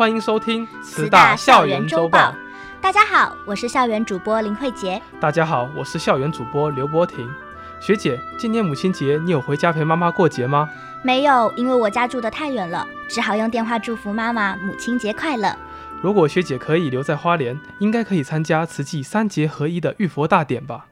欢迎收听慈大校园周报。大家好，我是校园主播林慧杰。大家好，我是校园主播刘博婷。学姐，今年母亲节你有回家陪妈妈过节吗？没有，因为我家住得太远了，只好用电话祝福妈妈母亲节快乐。如果学姐可以留在花莲，应该可以参加慈济三节合一的浴佛大典吧？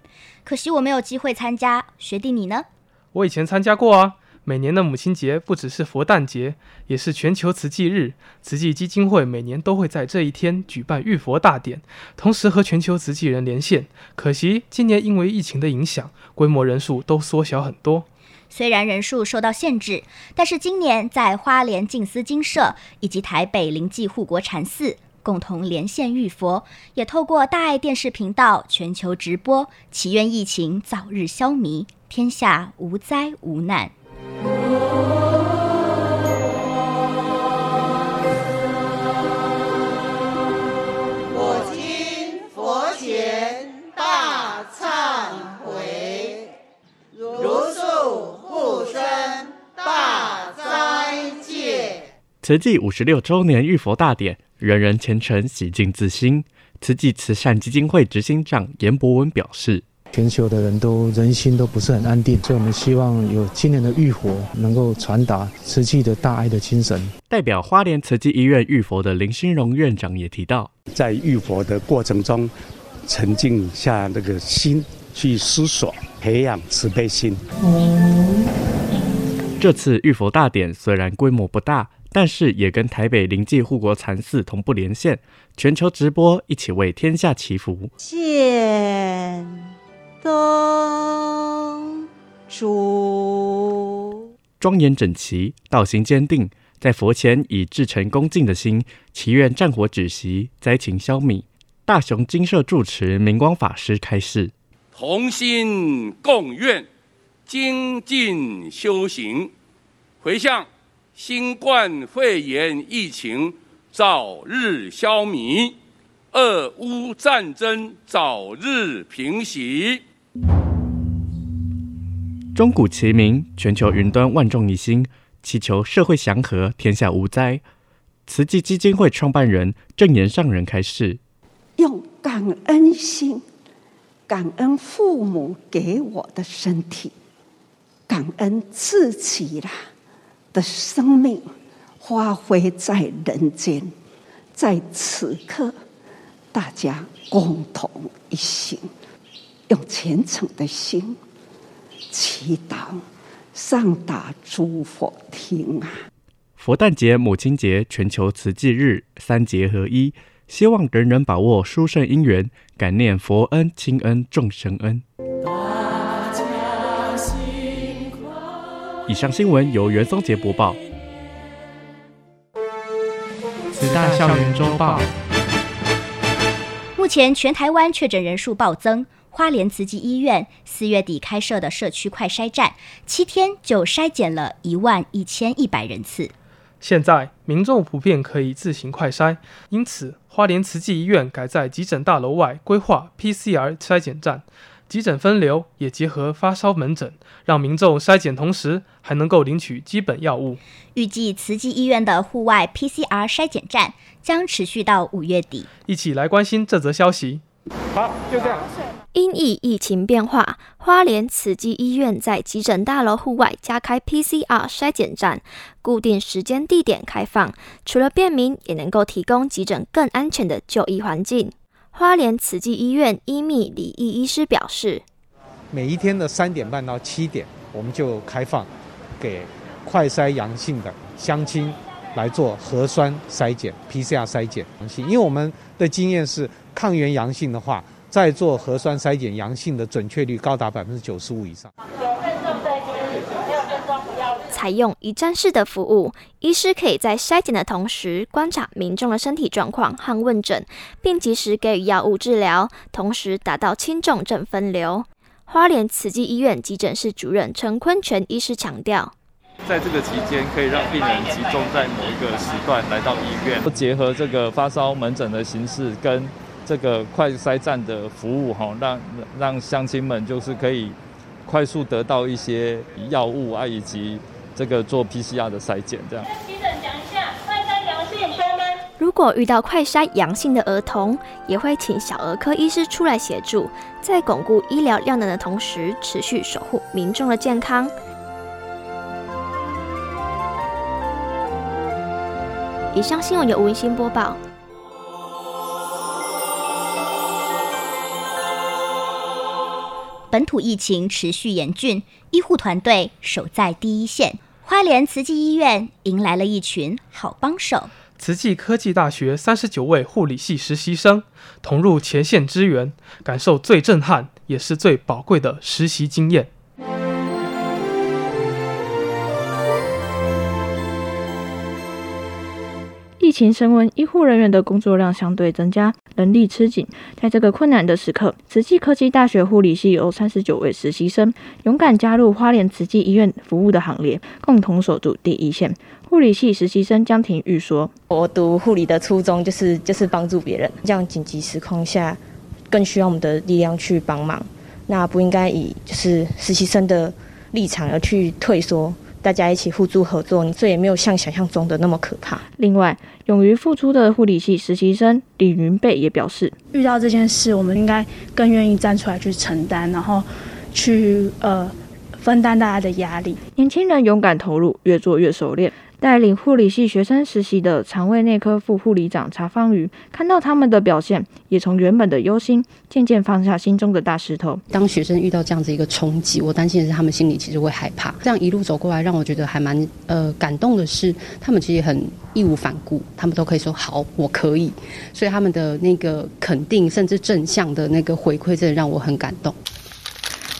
可惜我没有机会参加。学弟你呢？我以前参加过啊。每年的母亲节不只是佛诞节，也是全球慈济日。慈济基金会每年都会在这一天举办浴佛大典，同时和全球慈济人连线。可惜今年因为疫情的影响，规模人数都缩小很多。虽然人数受到限制，但是今年在花莲静思精舍以及台北灵济护国禅寺共同连线浴佛，也透过大爱电视频道全球直播，祈愿疫情早日消弭，天下无灾无难。我今佛前大忏悔，如数护生大斋戒。慈济五十六周年浴佛大典，人人虔诚，洗净自心。慈济慈善基金会执行长严博文表示。全球的人都人心都不是很安定，所以我们希望有今年的浴佛能够传达慈济的大爱的精神。代表花莲慈济医院浴佛的林新荣院长也提到，在浴佛的过程中，沉静下那个心去思索，培养慈悲心。这次浴佛大典虽然规模不大，但是也跟台北灵济护国禅寺同步连线，全球直播，一起为天下祈福。献灯烛，庄严整齐，道行坚定，在佛前以至诚恭敬的心，祈愿战火止息，灾情消弭。大雄金舍住持明光法师开示：同心共愿，精进修行，回向新冠肺炎疫情早日消弭，俄乌战争早日平息。钟鼓齐鸣，全球云端万众一心，祈求社会祥和，天下无灾。慈济基金会创办人证言上人开示：用感恩心，感恩父母给我的身体，感恩自己啦的生命，发挥在人间。在此刻，大家共同一心，用虔诚的心。祈祷上达诸佛听啊！佛诞节、母亲节、全球慈济日三节合一，希望人人把握殊胜因缘，感念佛恩、亲恩、众生恩。以上新闻由袁松杰播报。慈大校园周报。目前全台湾确诊人数暴增。花莲慈济医院四月底开设的社区快筛站，七天就筛检了一万一千一百人次。现在民众普遍可以自行快筛，因此花莲慈济医院改在急诊大楼外规划 PCR 筛检站，急诊分流也结合发烧门诊，让民众筛检同时还能够领取基本药物。预计慈济医院的户外 PCR 筛检站将持续到五月底。一起来关心这则消息。好，就这样。因疫疫情变化，花莲慈济医院在急诊大楼户外加开 PCR 筛检站，固定时间地点开放。除了便民，也能够提供急诊更安全的就医环境。花莲慈济医院医秘李毅医师表示：每一天的三点半到七点，我们就开放给快筛阳性的乡亲来做核酸筛检、PCR 筛检阳性。因为我们的经验是，抗原阳性的话，再做核酸筛检阳性的准确率高达百分之九十五以上。采用一站式的服务，医师可以在筛检的同时观察民众的身体状况和问诊，并及时给予药物治疗，同时达到轻重症分流。花莲慈济医院急诊室主任陈坤全医师强调，在这个期间，可以让病人集中在某一个时段来到医院，结合这个发烧门诊的形式跟这个快筛站的服务，哈，让让乡亲们就是可以。快速得到一些药物啊，以及这个做 PCR 的筛检，这样。如果遇到快筛阳性的儿童，也会请小儿科医师出来协助，在巩固医疗量能的同时，持续守护民众的健康。以上新闻由吴文新播报。本土疫情持续严峻，医护团队守在第一线。花莲慈济医院迎来了一群好帮手。慈济科技大学三十九位护理系实习生同入前线支援，感受最震撼也是最宝贵的实习经验。情升温，医护人员的工作量相对增加，人力吃紧。在这个困难的时刻，慈济科技大学护理系有三十九位实习生勇敢加入花莲慈济医院服务的行列，共同守住第一线。护理系实习生江婷玉说：“我读护理的初衷就是就是帮助别人，这样紧急时况下更需要我们的力量去帮忙。那不应该以就是实习生的立场而去退缩。”大家一起互助合作，你这也没有像想象中的那么可怕。另外，勇于付出的护理系实习生李云贝也表示，遇到这件事，我们应该更愿意站出来去承担，然后去呃分担大家的压力。年轻人勇敢投入，越做越熟练。带领护理系学生实习的肠胃内科副护理长查芳瑜，看到他们的表现，也从原本的忧心渐渐放下心中的大石头。当学生遇到这样子一个冲击，我担心的是他们心里其实会害怕。这样一路走过来，让我觉得还蛮呃感动的是，他们其实很义无反顾，他们都可以说好，我可以。所以他们的那个肯定，甚至正向的那个回馈，真的让我很感动。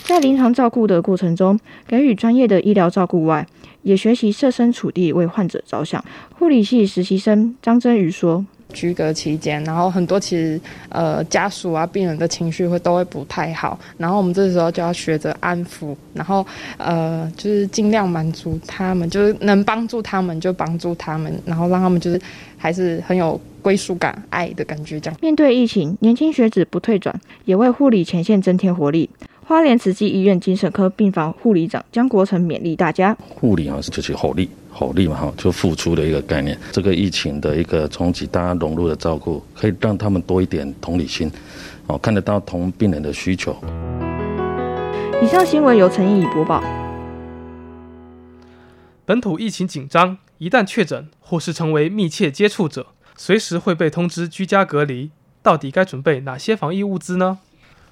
在临床照顾的过程中，给予专业的医疗照顾外，也学习设身处地为患者着想。护理系实习生张真瑜说：“居隔期间，然后很多其实呃家属啊、病人的情绪会都会不太好，然后我们这时候就要学着安抚，然后呃就是尽量满足他们，就是能帮助他们就帮助他们，然后让他们就是还是很有归属感、爱的感觉。这样面对疫情，年轻学子不退转，也为护理前线增添活力。”花莲慈济医院精神科病房护理长江国成勉励大家：护理啊，就是好力，好力嘛哈，就付出的一个概念。这个疫情的一个冲击，大家融入的照顾，可以让他们多一点同理心，哦，看得到同病人的需求。以上新闻由陈义怡播报。本土疫情紧张，一旦确诊或是成为密切接触者，随时会被通知居家隔离。到底该准备哪些防疫物资呢？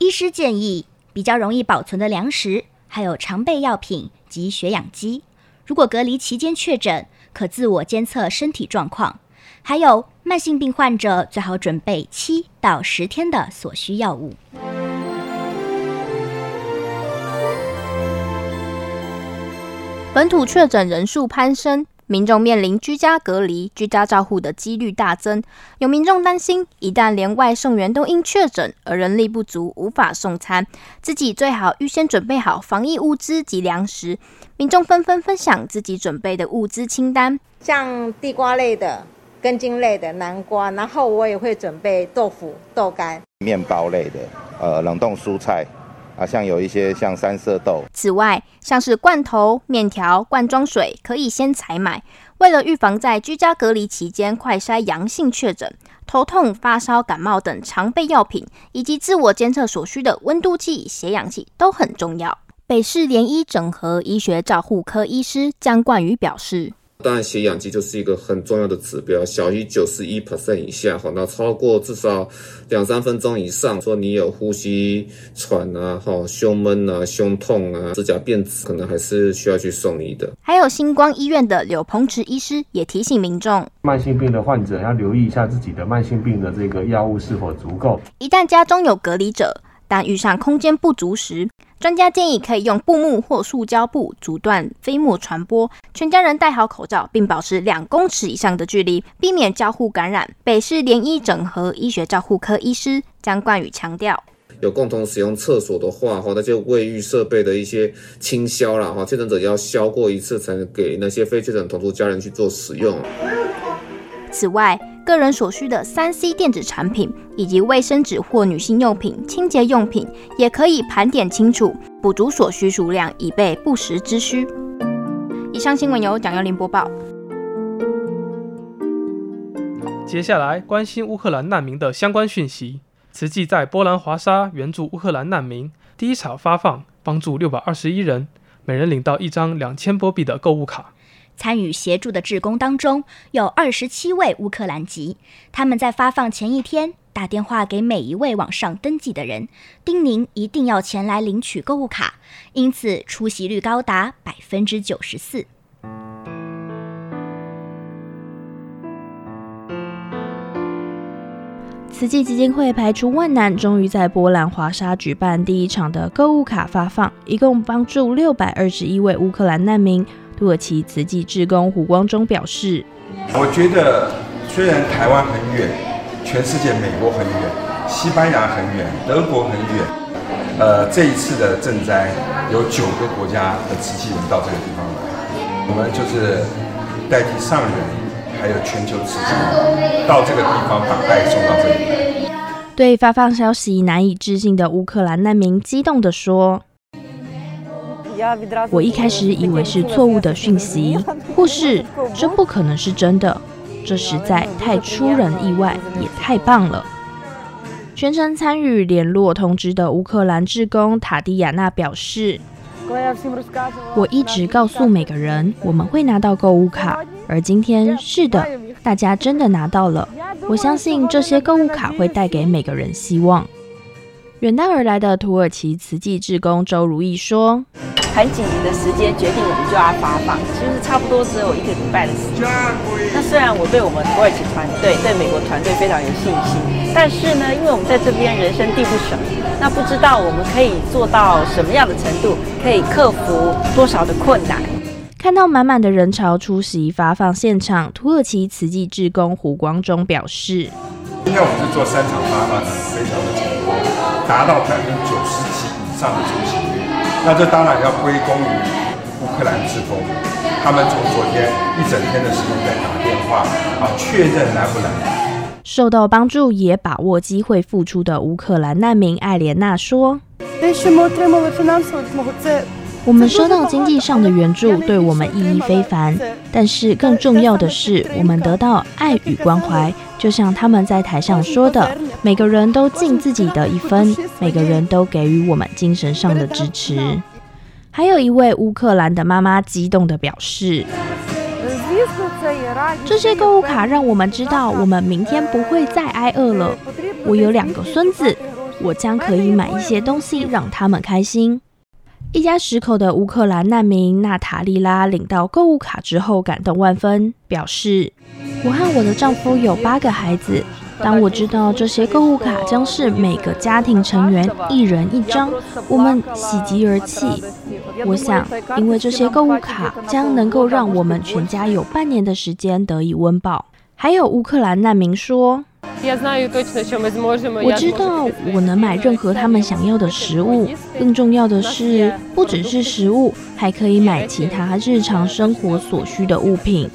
医师建议。比较容易保存的粮食，还有常备药品及血氧机。如果隔离期间确诊，可自我监测身体状况。还有慢性病患者最好准备七到十天的所需药物。本土确诊人数攀升。民众面临居家隔离、居家照护的几率大增，有民众担心，一旦连外送员都因确诊而人力不足，无法送餐，自己最好预先准备好防疫物资及粮食。民众纷纷分享自己准备的物资清单，像地瓜类的、根茎类的南瓜，然后我也会准备豆腐、豆干、面包类的，呃，冷冻蔬菜。啊，像有一些像三色豆。此外，像是罐头、面条、罐装水，可以先采买。为了预防在居家隔离期间快筛阳性确诊、头痛、发烧、感冒等常备药品，以及自我监测所需的温度计、血氧计都很重要。北市联医整合医学照护科医师江冠宇表示。当然，血氧机就是一个很重要的指标，小于九十一 percent 以下，哈，那超过至少两三分钟以上，说你有呼吸喘啊，哈，胸闷啊，胸痛啊，指甲变紫，可能还是需要去送医的。还有星光医院的柳鹏池医师也提醒民众，慢性病的患者要留意一下自己的慢性病的这个药物是否足够。一旦家中有隔离者，但遇上空间不足时，专家建议可以用布幕或塑胶布阻断飞沫传播。全家人戴好口罩，并保持两公尺以上的距离，避免交互感染。北市联医整合医学照护科医师江冠宇强调。有共同使用厕所的话，哈，那些卫浴设备的一些清消啦，哈，确诊者要消过一次，才能给那些非确诊同住家人去做使用。此外，个人所需的三 C 电子产品以及卫生纸或女性用品、清洁用品，也可以盘点清楚，补足所需数量，以备不时之需。以上新闻由蒋宥羚播报。接下来关心乌克兰难民的相关讯息。慈济在波兰华沙援助乌克兰难民，第一场发放帮助六百二十一人，每人领到一张两千波币的购物卡。参与协助的志工当中有二十七位乌克兰籍，他们在发放前一天打电话给每一位网上登记的人，叮咛一定要前来领取购物卡，因此出席率高达百分之九十四。慈济基金会排除万难，终于在波兰华沙举办第一场的购物卡发放，一共帮助六百二十一位乌克兰难民。土耳其慈济志工胡光中表示：“我觉得虽然台湾很远，全世界美国很远，西班牙很远，德国很远，呃，这一次的赈灾有九个国家的慈济人到这个地方来，我们就是代替上人。”还有全球慈济到这个地方把爱送到这里来。对发放消息难以置信的乌克兰难民激动地说：“我一开始以为是错误的讯息，或是这不可能是真的，这实在太出人意外，也太棒了。”全程参与联络通知的乌克兰志工塔蒂亚娜表示。我一直告诉每个人，我们会拿到购物卡，而今天是的，大家真的拿到了。我相信这些购物卡会带给每个人希望。远道而来的土耳其慈济志工周如意说：“很紧急的时间，决定我们就要发放，其实差不多只有一个礼拜的时间。那虽然我对我们土耳其团队、对美国团队非常有信心，但是呢，因为我们在这边人生地不熟。”那不知道我们可以做到什么样的程度，可以克服多少的困难？看到满满的人潮出席发放现场，土耳其慈济志工胡光中表示：“今天我们是做三场发放，非常的成功，达到百分之九十七以上的出席率。那这当然要归功于乌克兰志工，他们从昨天一整天的时间在打电话啊，确认来不来。”受到帮助也把握机会付出的乌克兰难民艾莲娜说：“我们收到经济上的援助，对我们意义非凡。但是更重要的是，我们得到爱与关怀。就像他们在台上说的，每个人都尽自己的一分，每个人都给予我们精神上的支持。”还有一位乌克兰的妈妈激动地表示。这些购物卡让我们知道，我们明天不会再挨饿了。我有两个孙子，我将可以买一些东西让他们开心。一家十口的乌克兰难民娜塔莉拉领到购物卡之后，感动万分，表示：“我和我的丈夫有八个孩子。”当我知道这些购物卡将是每个家庭成员一人一张，我们喜极而泣。我想，因为这些购物卡将能够让我们全家有半年的时间得以温饱。还有乌克兰难民说：“我知道我能买任何他们想要的食物，更重要的是，不只是食物，还可以买其他日常生活所需的物品。”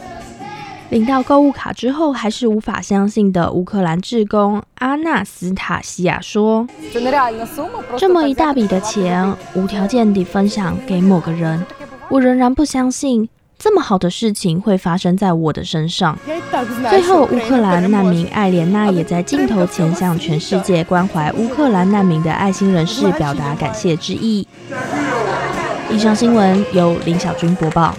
领到购物卡之后，还是无法相信的乌克兰志工阿纳斯塔西亚说：“这么一大笔的钱，无条件地分享给某个人，我仍然不相信这么好的事情会发生在我的身上。”最后，乌克兰难民艾莲娜也在镜头前向全世界关怀乌克兰难民的爱心人士表达感谢之意。以上新闻由林小军播报。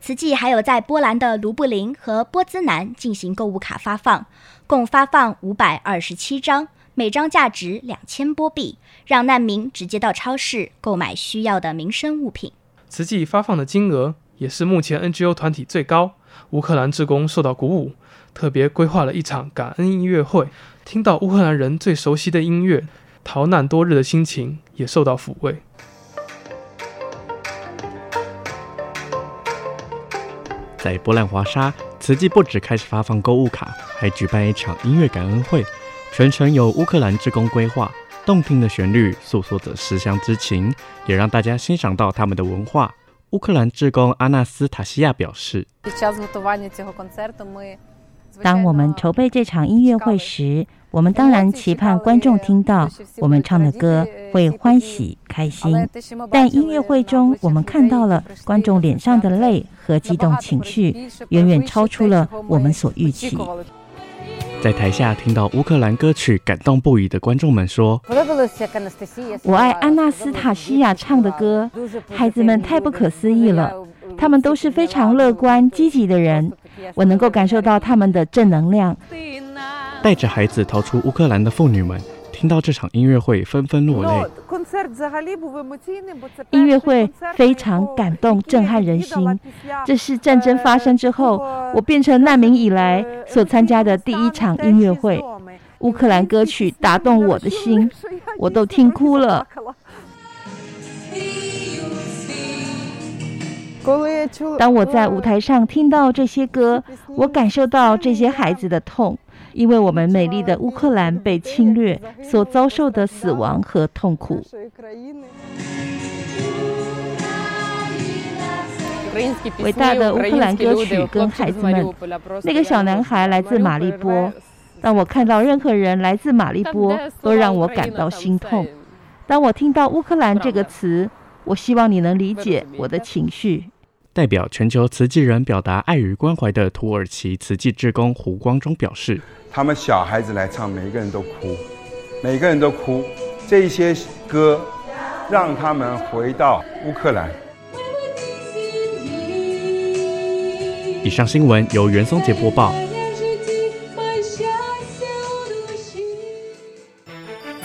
慈济还有在波兰的卢布林和波兹南进行购物卡发放，共发放五百二十七张，每张价值两千波币，让难民直接到超市购买需要的民生物品。慈济发放的金额也是目前 NGO 团体最高，乌克兰志工受到鼓舞，特别规划了一场感恩音乐会，听到乌克兰人最熟悉的音乐，逃难多日的心情也受到抚慰。在波兰华沙，慈济不止开始发放购物卡，还举办一场音乐感恩会，全程由乌克兰志工规划，动听的旋律诉说着思乡之情，也让大家欣赏到他们的文化。乌克兰志工阿纳斯塔西亚表示。当我们筹备这场音乐会时，我们当然期盼观众听到我们唱的歌会欢喜开心。但音乐会中，我们看到了观众脸上的泪和激动情绪，远远超出了我们所预期。在台下听到乌克兰歌曲，感动不已的观众们说：“我爱安娜斯塔西亚唱的歌，孩子们太不可思议了，他们都是非常乐观积极的人。”我能够感受到他们的正能量。带着孩子逃出乌克兰的妇女们，听到这场音乐会纷纷落泪。音乐会非常感动、震撼人心。这是战争发生之后，我变成难民以来所参加的第一场音乐会。乌克兰歌曲打动我的心，我都听哭了。当我在舞台上听到这些歌，我感受到这些孩子的痛，因为我们美丽的乌克兰被侵略所遭受的死亡和痛苦。伟大的乌克兰歌曲跟孩子们，那个小男孩来自马利波。当我看到任何人来自马利波，都让我感到心痛。当我听到乌克兰这个词，我希望你能理解我的情绪。代表全球慈济人表达爱与关怀的土耳其慈济志工胡光中表示：“他们小孩子来唱，每个人都哭，每个人都哭。这一些歌让他们回到乌克兰。”以上新闻由袁松杰播报。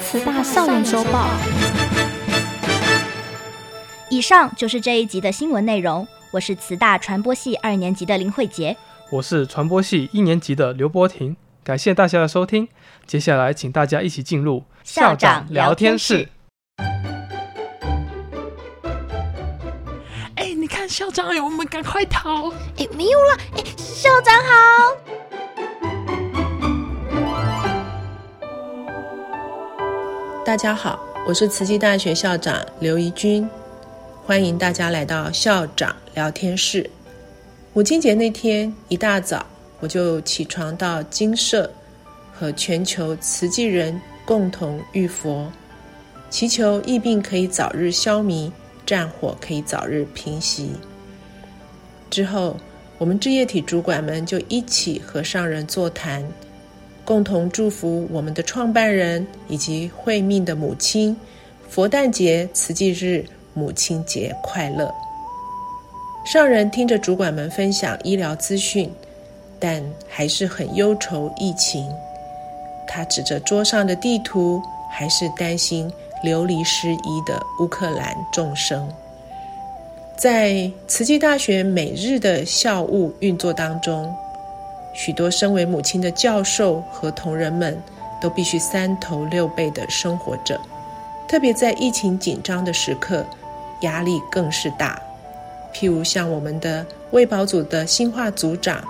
慈大校园周报。以上就是这一集的新闻内容。我是慈大传播系二年级的林慧杰，我是传播系一年级的刘波婷，感谢大家的收听。接下来，请大家一起进入校长聊天室。哎，你看校长，我们赶快逃！哎，没有了。哎，校长好。大家好，我是慈济大学校长刘怡君。欢迎大家来到校长聊天室。母亲节那天一大早，我就起床到精舍，和全球慈济人共同浴佛，祈求疫病可以早日消弭，战火可以早日平息。之后，我们志业体主管们就一起和上人座谈，共同祝福我们的创办人以及慧命的母亲，佛诞节慈济日。母亲节快乐！上人听着主管们分享医疗资讯，但还是很忧愁疫情。他指着桌上的地图，还是担心流离失依的乌克兰众生。在慈济大学每日的校务运作当中，许多身为母亲的教授和同仁们都必须三头六臂的生活着，特别在疫情紧张的时刻。压力更是大，譬如像我们的卫保组的新化组长，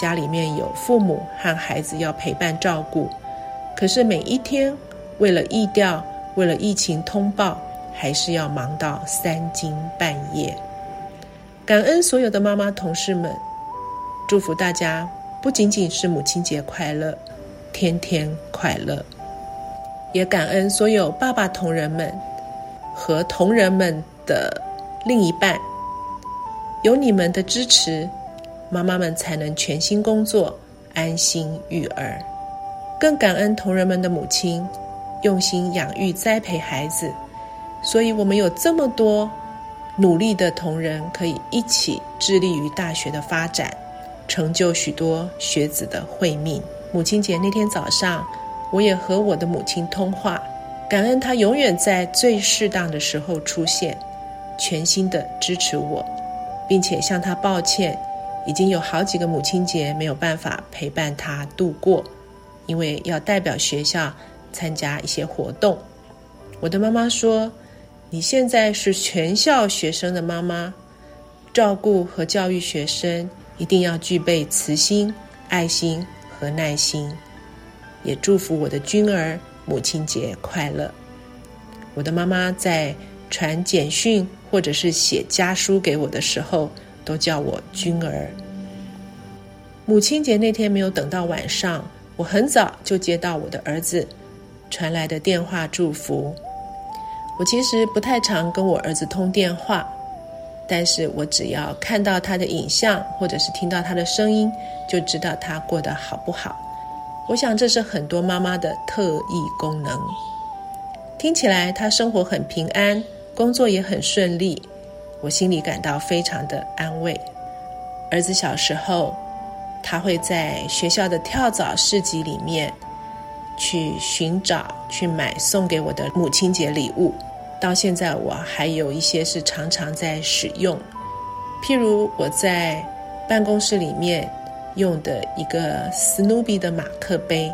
家里面有父母和孩子要陪伴照顾，可是每一天为了疫调，为了疫情通报，还是要忙到三更半夜。感恩所有的妈妈同事们，祝福大家不仅仅是母亲节快乐，天天快乐，也感恩所有爸爸同仁们。和同仁们的另一半，有你们的支持，妈妈们才能全心工作，安心育儿。更感恩同仁们的母亲，用心养育栽培孩子，所以我们有这么多努力的同仁，可以一起致力于大学的发展，成就许多学子的慧命。母亲节那天早上，我也和我的母亲通话。感恩他永远在最适当的时候出现，全心的支持我，并且向他抱歉，已经有好几个母亲节没有办法陪伴他度过，因为要代表学校参加一些活动。我的妈妈说：“你现在是全校学生的妈妈，照顾和教育学生一定要具备慈心、爱心和耐心。”也祝福我的君儿母亲节快乐。我的妈妈在传简讯或者是写家书给我的时候，都叫我君儿。母亲节那天没有等到晚上，我很早就接到我的儿子传来的电话祝福。我其实不太常跟我儿子通电话，但是我只要看到他的影像或者是听到他的声音，就知道他过得好不好。我想这是很多妈妈的特异功能。听起来他生活很平安，工作也很顺利，我心里感到非常的安慰。儿子小时候，他会在学校的跳蚤市集里面去寻找、去买送给我的母亲节礼物。到现在，我还有一些是常常在使用，譬如我在办公室里面。用的一个史努比的马克杯，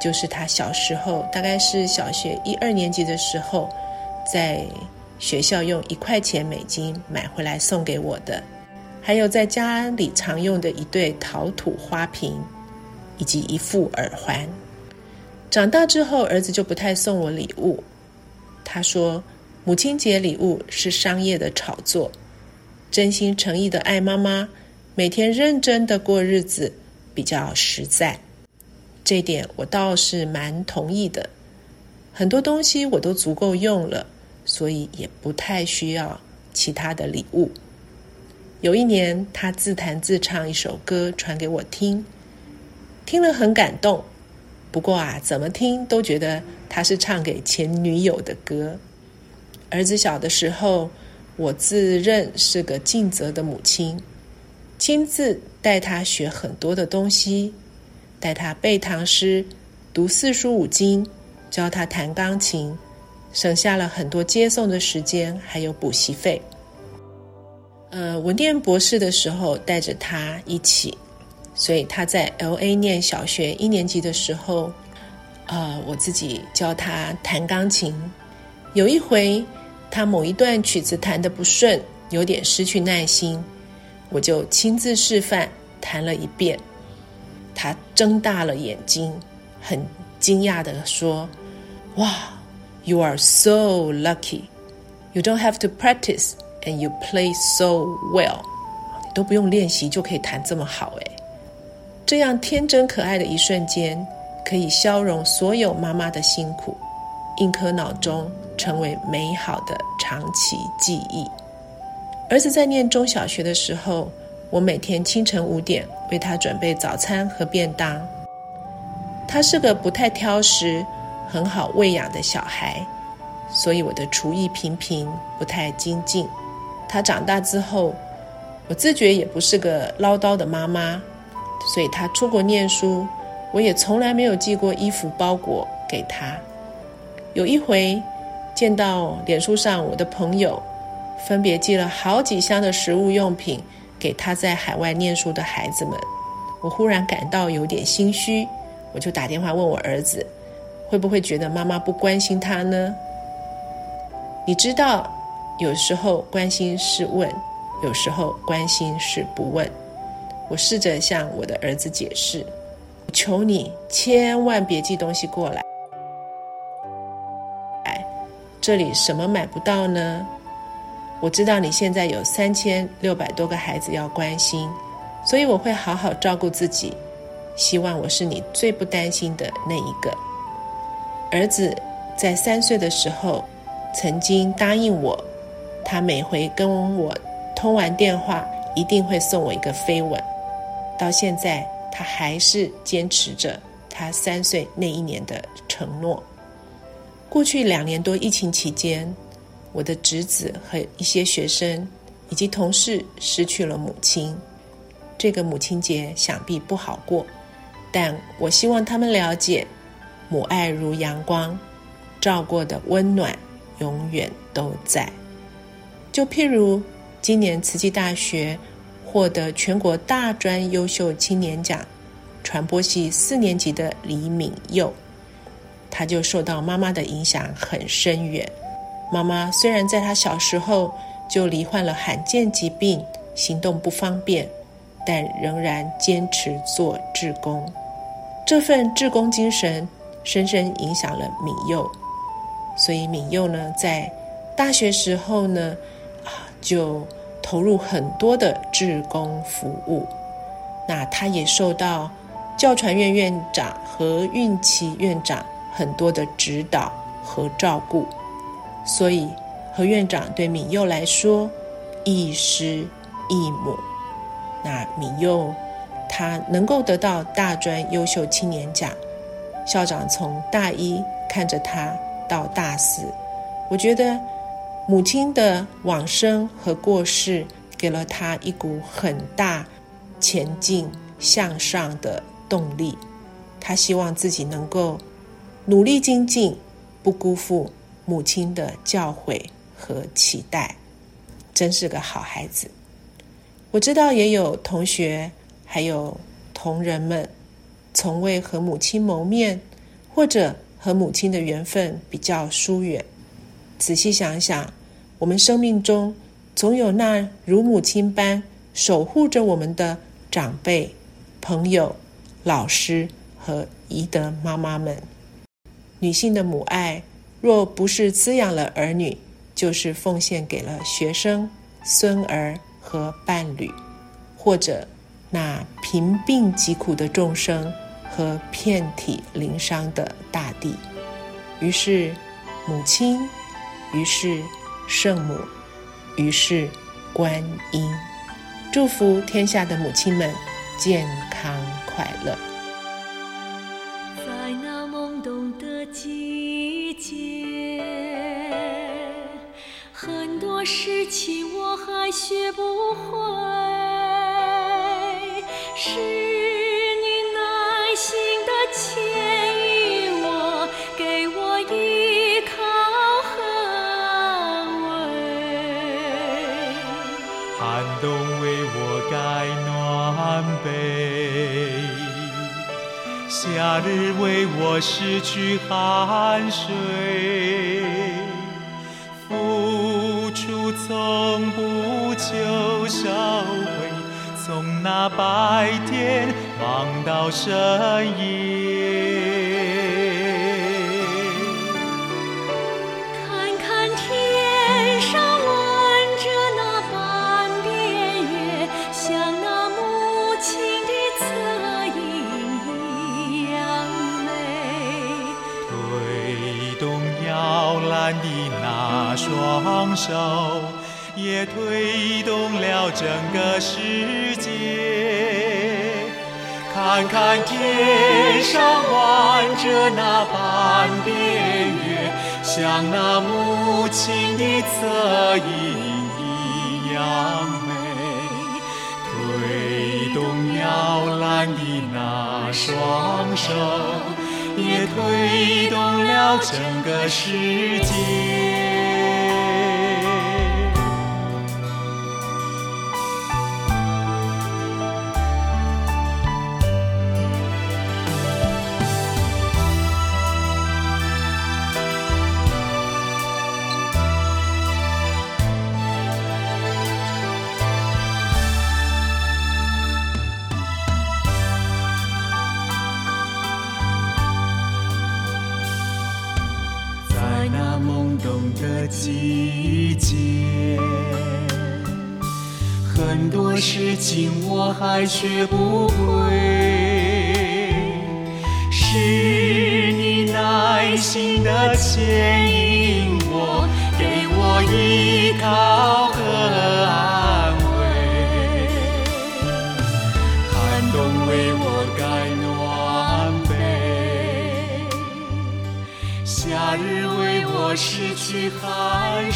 就是他小时候，大概是小学一二年级的时候，在学校用一块钱美金买回来送给我的。还有在家里常用的一对陶土花瓶，以及一副耳环。长大之后，儿子就不太送我礼物。他说，母亲节礼物是商业的炒作，真心诚意的爱妈妈。每天认真的过日子比较实在，这点我倒是蛮同意的。很多东西我都足够用了，所以也不太需要其他的礼物。有一年，他自弹自唱一首歌传给我听，听了很感动。不过啊，怎么听都觉得他是唱给前女友的歌。儿子小的时候，我自认是个尽责的母亲。亲自带他学很多的东西，带他背唐诗、读四书五经，教他弹钢琴，省下了很多接送的时间，还有补习费。呃，我念博士的时候带着他一起，所以他在 LA 念小学一年级的时候，呃，我自己教他弹钢琴。有一回，他某一段曲子弹得不顺，有点失去耐心。我就亲自示范弹了一遍，他睁大了眼睛，很惊讶地说：“哇，You are so lucky! You don't have to practice, and you play so well。你都不用练习就可以弹这么好诶。这样天真可爱的一瞬间，可以消融所有妈妈的辛苦，印刻脑中，成为美好的长期记忆。”儿子在念中小学的时候，我每天清晨五点为他准备早餐和便当。他是个不太挑食、很好喂养的小孩，所以我的厨艺平平，不太精进。他长大之后，我自觉也不是个唠叨的妈妈，所以他出国念书，我也从来没有寄过衣服包裹给他。有一回见到脸书上我的朋友。分别寄了好几箱的食物用品给他在海外念书的孩子们，我忽然感到有点心虚，我就打电话问我儿子，会不会觉得妈妈不关心他呢？你知道，有时候关心是问，有时候关心是不问。我试着向我的儿子解释，求你千万别寄东西过来，这里什么买不到呢？我知道你现在有三千六百多个孩子要关心，所以我会好好照顾自己。希望我是你最不担心的那一个。儿子在三岁的时候曾经答应我，他每回跟我通完电话一定会送我一个飞吻。到现在，他还是坚持着他三岁那一年的承诺。过去两年多疫情期间，我的侄子和一些学生以及同事失去了母亲，这个母亲节想必不好过，但我希望他们了解，母爱如阳光，照过的温暖永远都在。就譬如今年慈济大学获得全国大专优秀青年奖，传播系四年级的李敏佑。他就受到妈妈的影响很深远。妈妈虽然在他小时候就罹患了罕见疾病，行动不方便，但仍然坚持做志工。这份志工精神深深影响了敏佑，所以敏佑呢，在大学时候呢，啊，就投入很多的志工服务。那他也受到教传院院长何运琪院长很多的指导和照顾，所以何院长对敏佑来说亦师亦母。那敏佑他能够得到大专优秀青年奖，校长从大一看着他到大四，我觉得母亲的往生和过世给了他一股很大前进向上的动力，他希望自己能够努力精进，不辜负母亲的教诲和期待，真是个好孩子。我知道也有同学还有同仁们，从未和母亲谋面，或者和母亲的缘分比较疏远。仔细想想，我们生命中总有那如母亲般守护着我们的长辈。朋友、老师和姨的妈妈们，女性的母爱，若不是滋养了儿女，就是奉献给了学生、孙儿和伴侣，或者那贫病疾苦的众生和遍体鳞伤的大地。于是，母亲，于是圣母，于是观音，祝福天下的母亲们。健康快乐。在那懵懂的季节，很多事情我还学不会，是夏日为我拭去汗水，付出从不求收回，从那白天忙到深夜。双手也推动了整个世界，看看天上弯着那半边月，像那母亲的侧影一样美。推动摇篮的那双手，也推动了整个世界。季节，很多事情我还学不会，是你耐心的牵引我，给我依靠。暖